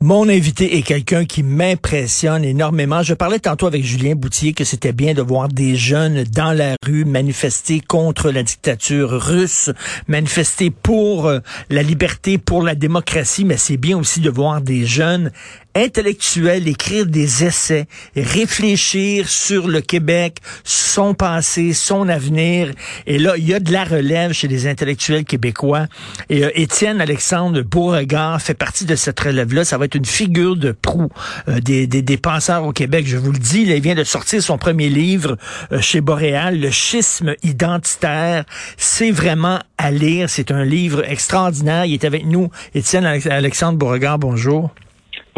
Mon invité est quelqu'un qui m'impressionne énormément. Je parlais tantôt avec Julien Boutier que c'était bien de voir des jeunes dans la rue manifester contre la dictature russe, manifester pour euh, la liberté, pour la démocratie, mais c'est bien aussi de voir des jeunes intellectuels écrire des essais, réfléchir sur le Québec, son passé, son avenir. Et là, il y a de la relève chez les intellectuels québécois. Et euh, Étienne Alexandre Beauregard fait partie de cette relève-là. Ça va être une figure de proue euh, des, des, des, penseurs au Québec. Je vous le dis, il vient de sortir son premier livre euh, chez Boréal, Le schisme identitaire. C'est vraiment à lire. C'est un livre extraordinaire. Il est avec nous. Étienne Alexandre Beauregard, bonjour.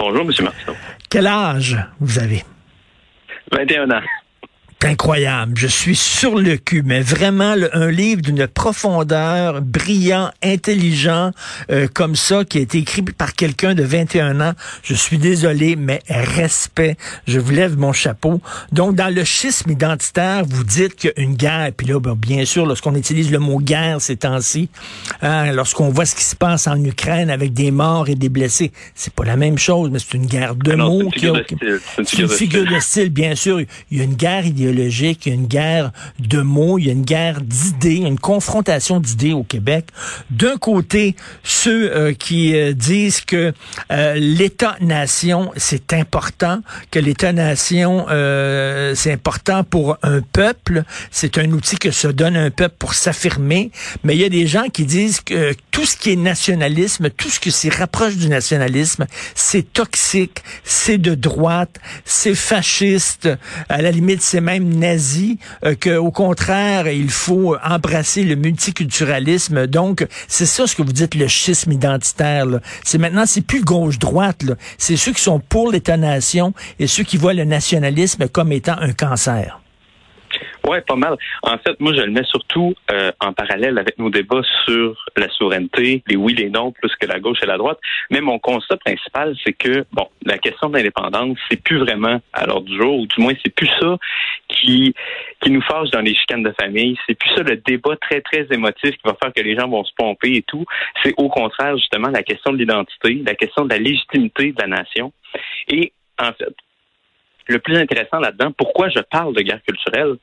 Bonjour, M. Martin. Quel âge vous avez? 21 ans incroyable. Je suis sur le cul, mais vraiment un livre d'une profondeur, brillant, intelligent, euh, comme ça, qui a été écrit par quelqu'un de 21 ans. Je suis désolé, mais respect. Je vous lève mon chapeau. Donc, dans le schisme identitaire, vous dites qu'il y a une guerre. Puis là, ben, bien sûr, lorsqu'on utilise le mot guerre ces temps-ci, hein, lorsqu'on voit ce qui se passe en Ukraine avec des morts et des blessés, c'est pas la même chose, mais c'est une guerre de mots. C'est une figure de style, bien sûr. Il y a une guerre idéologique il y a une guerre de mots, il y a une guerre d'idées, une confrontation d'idées au Québec. D'un côté, ceux euh, qui euh, disent que euh, l'État-nation, c'est important, que l'État-nation, c'est important pour un peuple, c'est un outil que se donne un peuple pour s'affirmer, mais il y a des gens qui disent que tout ce qui est nationalisme, tout ce qui se rapproche du nationalisme, c'est toxique, c'est de droite, c'est fasciste, à la limite, c'est même nazi, euh, qu'au contraire, il faut embrasser le multiculturalisme. Donc, c'est ça ce que vous dites, le schisme identitaire. C'est maintenant, c'est plus gauche-droite. C'est ceux qui sont pour l'État-nation et ceux qui voient le nationalisme comme étant un cancer. Oui, pas mal. En fait, moi, je le mets surtout euh, en parallèle avec nos débats sur la souveraineté, les oui, les non, plus que la gauche et la droite. Mais mon constat principal, c'est que, bon, la question de l'indépendance, c'est plus vraiment à l'ordre du jour, ou du moins, c'est plus ça qui, qui nous fâche dans les chicanes de famille. C'est plus ça le débat très, très émotif qui va faire que les gens vont se pomper et tout. C'est au contraire, justement, la question de l'identité, la question de la légitimité de la nation. Et, en fait, le plus intéressant là-dedans, pourquoi je parle de guerre culturelle,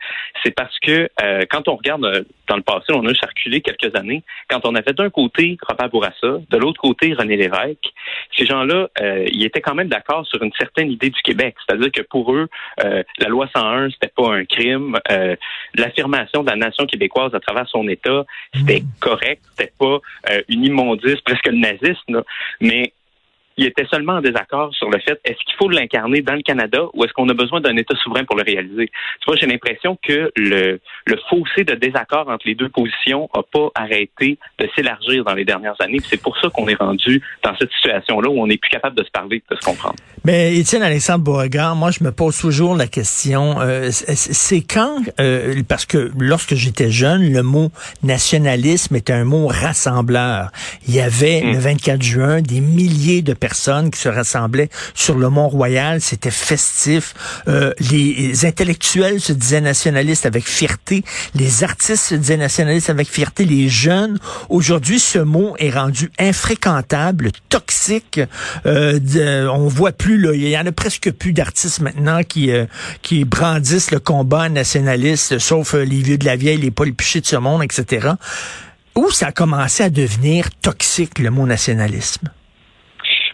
c'est parce que euh, quand on regarde euh, dans le passé, on a circulé quelques années, quand on avait d'un côté Robert Bourassa, de l'autre côté René Lévesque, ces gens-là, euh, ils étaient quand même d'accord sur une certaine idée du Québec, c'est-à-dire que pour eux, la loi 101, c'était pas un crime, l'affirmation de la nation québécoise à travers son État, c'était mmh. correct, c'était pas une immondice, presque le nazisme, mais il était seulement en désaccord sur le fait est-ce qu'il faut l'incarner dans le Canada ou est-ce qu'on a besoin d'un État souverain pour le réaliser? Tu vois, j'ai l'impression que le, le fossé de désaccord entre les deux positions n'a pas arrêté de s'élargir dans les dernières années. C'est pour ça qu'on est rendu dans cette situation-là où on n'est plus capable de se parler, de se comprendre. Mais Étienne Alexandre Beauregard, moi je me pose toujours la question, euh, c'est quand, euh, parce que lorsque j'étais jeune, le mot nationalisme était un mot rassembleur. Il y avait hmm. le 24 juin des milliers de personnes personnes qui se rassemblaient sur le Mont-Royal. C'était festif. Euh, les intellectuels se disaient nationalistes avec fierté. Les artistes se disaient nationalistes avec fierté. Les jeunes. Aujourd'hui, ce mot est rendu infréquentable, toxique. Euh, on voit plus, là, il y en a presque plus d'artistes maintenant qui, euh, qui brandissent le combat nationaliste, sauf euh, les vieux de la vieille, les Paul Piché de ce monde, etc. Où ça a commencé à devenir toxique, le mot nationalisme?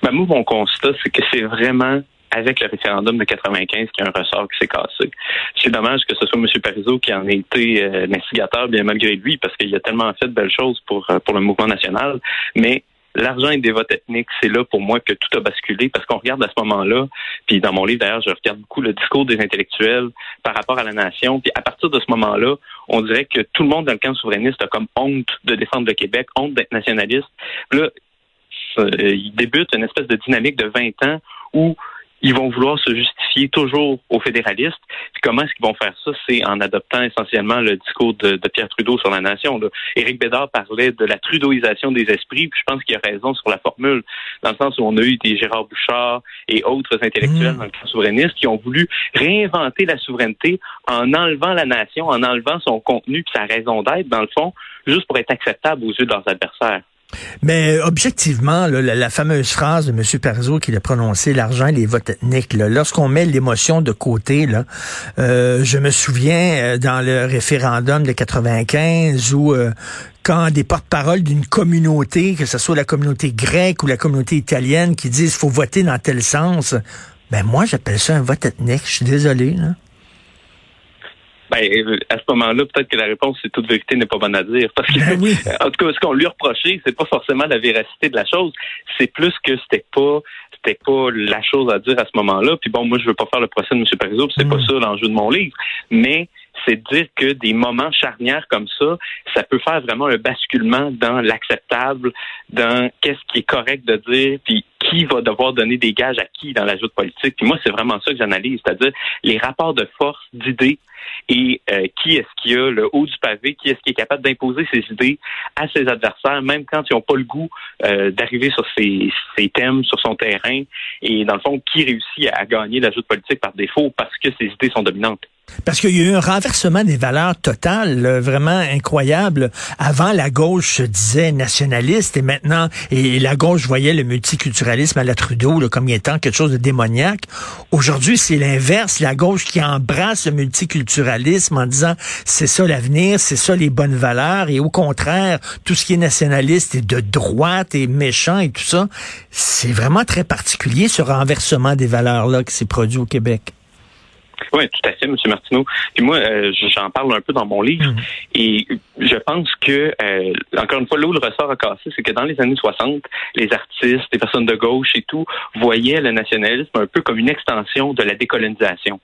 Ben, moi, mon constat, c'est que c'est vraiment avec le référendum de 95 qu'il y a un ressort qui s'est cassé. C'est dommage que ce soit M. Parizeau qui en ait été euh, l'instigateur, bien malgré lui, parce qu'il a tellement fait de belles choses pour, euh, pour le mouvement national. Mais l'argent et des votes ethniques, c'est là pour moi que tout a basculé parce qu'on regarde à ce moment-là, puis dans mon livre d'ailleurs, je regarde beaucoup le discours des intellectuels par rapport à la nation, puis à partir de ce moment-là, on dirait que tout le monde dans le camp souverainiste a comme honte de défendre le Québec, honte d'être nationaliste. Là, il débute une espèce de dynamique de 20 ans où ils vont vouloir se justifier toujours aux fédéralistes. comment est-ce qu'ils vont faire ça? C'est en adoptant essentiellement le discours de, Pierre Trudeau sur la nation. Là. Éric Bédard parlait de la trudeauisation des esprits, puis je pense qu'il a raison sur la formule, dans le sens où on a eu des Gérard Bouchard et autres intellectuels mmh. dans le camp souverainiste qui ont voulu réinventer la souveraineté en enlevant la nation, en enlevant son contenu puis sa raison d'être, dans le fond, juste pour être acceptable aux yeux de leurs adversaires. Mais objectivement, la, fameuse phrase de M. Perzo qui a prononcé l'argent et les votes ethniques, lorsqu'on met l'émotion de côté, là, euh, je me souviens euh, dans le référendum de 95 où euh, quand des porte-paroles d'une communauté, que ce soit la communauté grecque ou la communauté italienne, qui disent faut voter dans tel sens, ben moi j'appelle ça un vote ethnique. Je suis désolé. Là. Ben, à ce moment-là, peut-être que la réponse, c'est toute vérité n'est pas bonne à dire. Parce que, ben en tout cas, ce qu'on lui reprochait, c'est pas forcément la véracité de la chose. C'est plus que c'était pas, c'était pas la chose à dire à ce moment-là. Puis bon, moi, je veux pas faire le procès de M. Parizeau, c'est pas mm. ça l'enjeu de mon livre. Mais c'est de dire que des moments charnières comme ça, ça peut faire vraiment un basculement dans l'acceptable, dans qu'est-ce qui est correct de dire, puis qui va devoir donner des gages à qui dans la joute politique. Puis moi, c'est vraiment ça que j'analyse, c'est-à-dire les rapports de force, d'idées et euh, qui est-ce qui a le haut du pavé, qui est-ce qui est capable d'imposer ses idées à ses adversaires, même quand ils n'ont pas le goût euh, d'arriver sur ces, thèmes, sur son terrain, et dans le fond, qui réussit à gagner la joute politique par défaut parce que ses idées sont dominantes. Parce qu'il y a eu un renversement des valeurs totales, vraiment incroyable. Avant, la gauche se disait nationaliste et maintenant, et la gauche voyait le multiculturalisme à la Trudeau comme étant quelque chose de démoniaque. Aujourd'hui, c'est l'inverse. La gauche qui embrasse le multiculturalisme en disant c'est ça l'avenir, c'est ça les bonnes valeurs et au contraire, tout ce qui est nationaliste et de droite et méchant et tout ça, c'est vraiment très particulier ce renversement des valeurs-là qui s'est produit au Québec. Oui, tout à fait, M. Martineau. Puis moi, euh, j'en parle un peu dans mon livre. Mm. Et je pense que, euh, encore une fois, là où le ressort a cassé, c'est que dans les années 60, les artistes, les personnes de gauche et tout, voyaient le nationalisme un peu comme une extension de la décolonisation.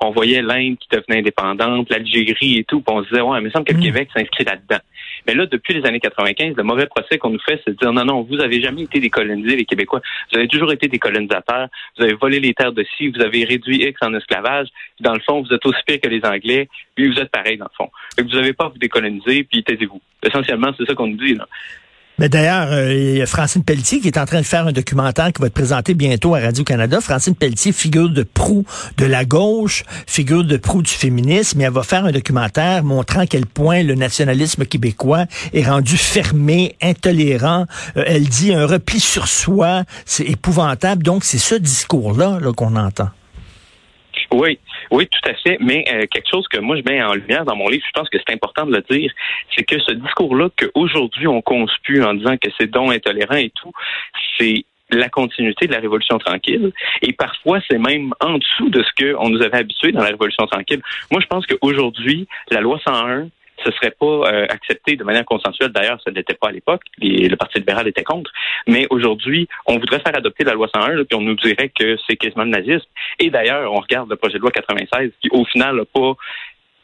on voyait l'Inde qui devenait indépendante, l'Algérie et tout, puis on se disait, ouais, il me semble que le mm. Québec s'inscrit là-dedans. Mais là, depuis les années 95, le mauvais procès qu'on nous fait, c'est de dire, non, non, vous avez jamais été décolonisés, les Québécois. Vous avez toujours été des colonisateurs. Vous avez volé les terres de ci, vous avez réduit X en esclavage. Dans le fond, vous êtes aussi pire que les Anglais, puis vous êtes pareil, dans le fond. vous n'avez pas vous décoloniser, puis taisez-vous. Essentiellement, c'est ça qu'on nous dit. Là. Mais d'ailleurs, euh, il y Francine Pelletier qui est en train de faire un documentaire qui va être présenté bientôt à Radio-Canada. Francine Pelletier, figure de proue de la gauche, figure de proue du féminisme, et elle va faire un documentaire montrant à quel point le nationalisme québécois est rendu fermé, intolérant. Euh, elle dit un repli sur soi, c'est épouvantable. Donc, c'est ce discours-là -là, qu'on entend. Oui, oui, tout à fait. Mais euh, quelque chose que moi je mets en lumière dans mon livre, je pense que c'est important de le dire, c'est que ce discours-là qu'aujourd'hui on conspue en disant que c'est don intolérant et tout, c'est la continuité de la Révolution tranquille. Et parfois, c'est même en dessous de ce qu'on nous avait habitué dans la Révolution tranquille. Moi, je pense qu'aujourd'hui, la loi 101, ce serait pas euh, accepté de manière consensuelle. D'ailleurs, ça n'était pas à l'époque. Le Parti libéral était contre. Mais aujourd'hui, on voudrait faire adopter la loi 101, puis on nous dirait que c'est quasiment le nazisme. Et d'ailleurs, on regarde le projet de loi 96, qui au final n'a pas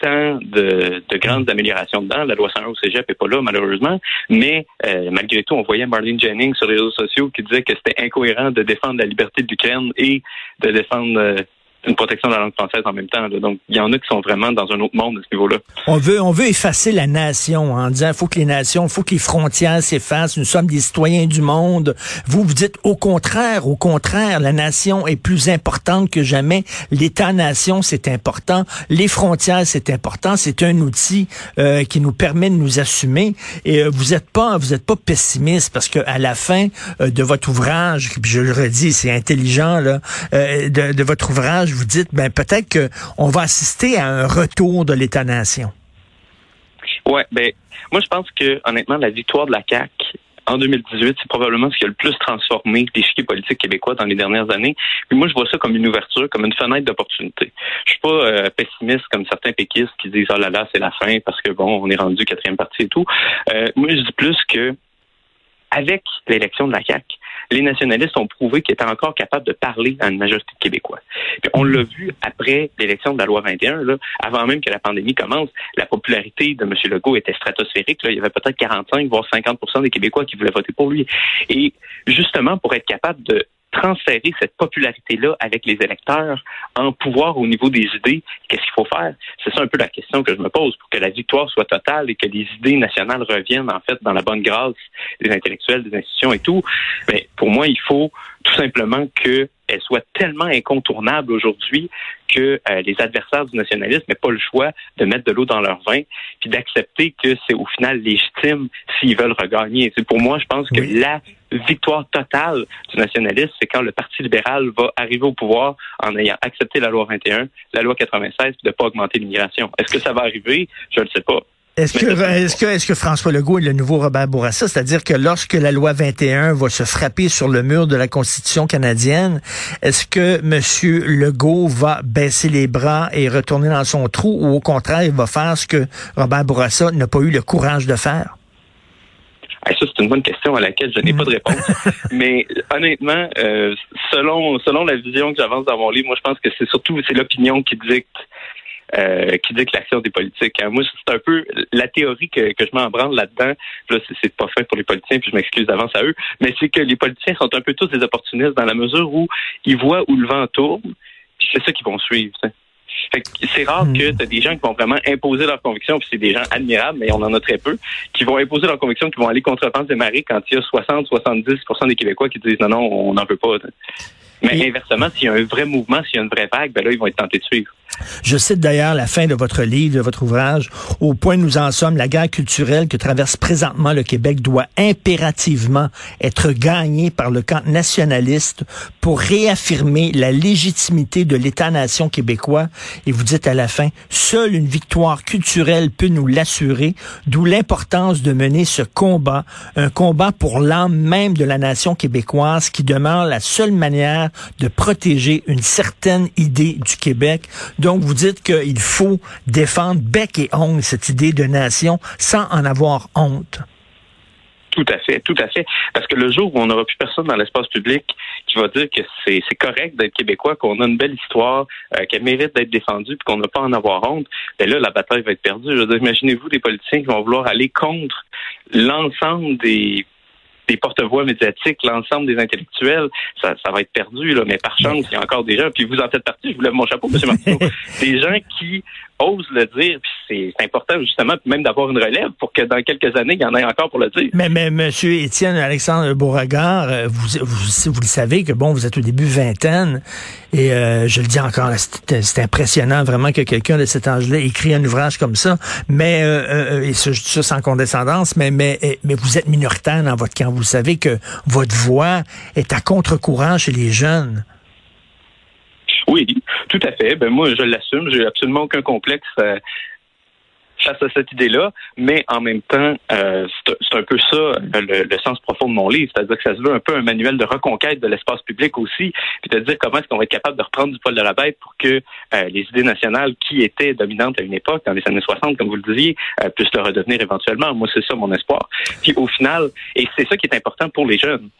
tant de, grandes améliorations dedans. La loi 101 au cégep n'est pas là, malheureusement. Mais euh, malgré tout, on voyait Marlene Jennings sur les réseaux sociaux qui disait que c'était incohérent de défendre la liberté de l'Ukraine et de défendre euh, une protection de la langue française en même temps. Donc, il y en a qui sont vraiment dans un autre monde à ce niveau-là. On veut, on veut effacer la nation en disant, faut que les nations, faut que les frontières s'effacent. Nous sommes des citoyens du monde. Vous, vous dites au contraire, au contraire, la nation est plus importante que jamais. L'État-nation, c'est important. Les frontières, c'est important. C'est un outil euh, qui nous permet de nous assumer. Et euh, vous êtes pas, vous êtes pas pessimiste parce que à la fin euh, de votre ouvrage, puis je le redis, c'est intelligent là, de, de votre ouvrage vous dites, ben peut-être qu'on va assister à un retour de l'État-nation. Ouais, ben moi je pense que honnêtement la victoire de la CAC en 2018, c'est probablement ce qui a le plus transformé l'échiquier politique québécois dans les dernières années. Puis moi, je vois ça comme une ouverture, comme une fenêtre d'opportunité. Je suis pas euh, pessimiste comme certains péquistes qui disent oh là là, c'est la fin parce que bon, on est rendu quatrième partie et tout. Euh, moi, je dis plus que avec l'élection de la CAC, les nationalistes ont prouvé qu'ils étaient encore capables de parler à une majorité de Québécois. on l'a vu après l'élection de la loi 21, là, avant même que la pandémie commence, la popularité de M. Legault était stratosphérique. Là. Il y avait peut-être 45, voire 50% des Québécois qui voulaient voter pour lui. Et justement, pour être capable de transférer cette popularité-là avec les électeurs en pouvoir au niveau des idées, qu'est-ce qu'il faut faire? C'est ça un peu la question que je me pose pour que la victoire soit totale et que les idées nationales reviennent en fait dans la bonne grâce des intellectuels, des institutions et tout. Mais pour moi, il faut tout simplement que elle soit tellement incontournable aujourd'hui que euh, les adversaires du nationalisme n'aient pas le choix de mettre de l'eau dans leur vin, puis d'accepter que c'est au final légitime s'ils veulent regagner. C'est pour moi, je pense que la victoire totale du nationalisme, c'est quand le Parti libéral va arriver au pouvoir en ayant accepté la loi 21, la loi 96, puis de ne pas augmenter l'immigration. Est-ce que ça va arriver? Je ne sais pas. Est-ce que, est-ce que, est-ce que François Legault est le nouveau Robert Bourassa? C'est-à-dire que lorsque la loi 21 va se frapper sur le mur de la Constitution canadienne, est-ce que M. Legault va baisser les bras et retourner dans son trou ou au contraire, il va faire ce que Robert Bourassa n'a pas eu le courage de faire? Ça, c'est une bonne question à laquelle je n'ai pas de réponse. Mais honnêtement, euh, selon selon la vision que j'avance dans mon livre, moi, je pense que c'est surtout c'est l'opinion qui dicte euh, qui dit que l'action des politiques. Hein. Moi, c'est un peu la théorie que, que je m'embranle là-dedans. Là, c'est pas fait pour les politiciens, puis je m'excuse d'avance à eux, mais c'est que les politiciens sont un peu tous des opportunistes dans la mesure où ils voient où le vent tourne, puis c'est ça qu'ils vont suivre. C'est rare que hmm. tu des gens qui vont vraiment imposer leurs convictions, puis c'est des gens admirables, mais on en a très peu, qui vont imposer leurs convictions, qui vont aller contre des marées quand il y a 60-70% des Québécois qui disent non, non, on n'en veut pas. Mais inversement, s'il y a un vrai mouvement, s'il y a une vraie vague, ben là, ils vont être tentés de suivre. Je cite d'ailleurs la fin de votre livre, de votre ouvrage. Au point où nous en sommes, la guerre culturelle que traverse présentement le Québec doit impérativement être gagnée par le camp nationaliste pour réaffirmer la légitimité de l'État-nation québécois. Et vous dites à la fin, seule une victoire culturelle peut nous l'assurer, d'où l'importance de mener ce combat, un combat pour l'âme même de la nation québécoise qui demeure la seule manière de protéger une certaine idée du Québec. Donc, vous dites qu'il faut défendre bec et ongle cette idée de nation sans en avoir honte. Tout à fait, tout à fait. Parce que le jour où on n'aura plus personne dans l'espace public qui va dire que c'est correct d'être québécois, qu'on a une belle histoire, euh, qu'elle mérite d'être défendue, puis qu'on n'a pas en avoir honte, ben là, la bataille va être perdue. Imaginez-vous des politiciens qui vont vouloir aller contre l'ensemble des des porte-voix médiatiques, l'ensemble des intellectuels, ça, ça, va être perdu, là. Mais par chance, il y a encore des gens, puis vous en faites partie, je vous lève mon chapeau, M. Martineau, des gens qui osent le dire, puis c'est important justement même d'avoir une relève pour que dans quelques années, il y en ait encore pour le dire. Mais, mais Monsieur Étienne Alexandre Beauregard, euh, vous, vous, vous, le savez que bon, vous êtes au début vingtaine, et euh, je le dis encore, c'est impressionnant vraiment que quelqu'un de cet âge-là écrit un ouvrage comme ça, mais euh, et ça, ça sans condescendance, mais, mais, mais vous êtes minoritaire dans votre camp. Vous savez que votre voix est à contre-courant chez les jeunes. Oui, tout à fait. Ben moi, je l'assume. J'ai absolument aucun complexe euh, face à cette idée-là, mais en même temps, euh, c'est un peu ça euh, le, sens profond de mon livre, c'est-à-dire que ça se veut un peu un manuel de reconquête de l'espace public aussi, puis de dire comment est-ce qu'on va être capable de reprendre du poil de la bête pour que les idées nationales qui étaient dominantes à une époque, dans les années 60, comme vous le disiez, puissent le redevenir éventuellement. Moi, c'est ça mon espoir. Puis au final, et c'est ça qui est important pour les jeunes,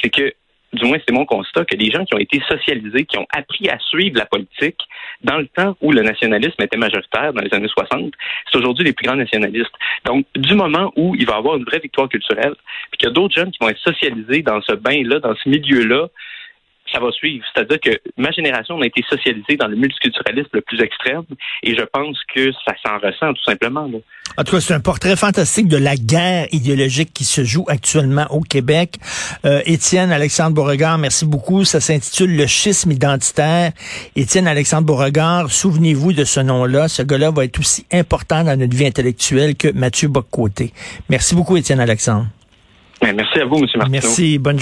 c'est que du moins c'est mon constat, que les gens qui ont été socialisés, qui ont appris à suivre la politique dans le temps où le nationalisme était majoritaire, dans les années 60, c'est aujourd'hui les plus grands nationalistes. Donc, du moment où il va y avoir une vraie victoire culturelle, puis qu'il y a d'autres jeunes qui vont être socialisés dans ce bain-là, dans ce milieu-là, ça va suivre. C'est-à-dire que ma génération, on a été socialisée dans le multiculturalisme le plus extrême et je pense que ça s'en ressent tout simplement. En tout cas, c'est un portrait fantastique de la guerre idéologique qui se joue actuellement au Québec. Euh, Étienne Alexandre Beauregard, merci beaucoup. Ça s'intitule Le schisme identitaire. Étienne Alexandre Beauregard, souvenez-vous de ce nom-là. Ce gars-là va être aussi important dans notre vie intellectuelle que Mathieu Boccoté. Merci beaucoup, Étienne Alexandre. Merci à vous, M. Martin. Merci. Bonne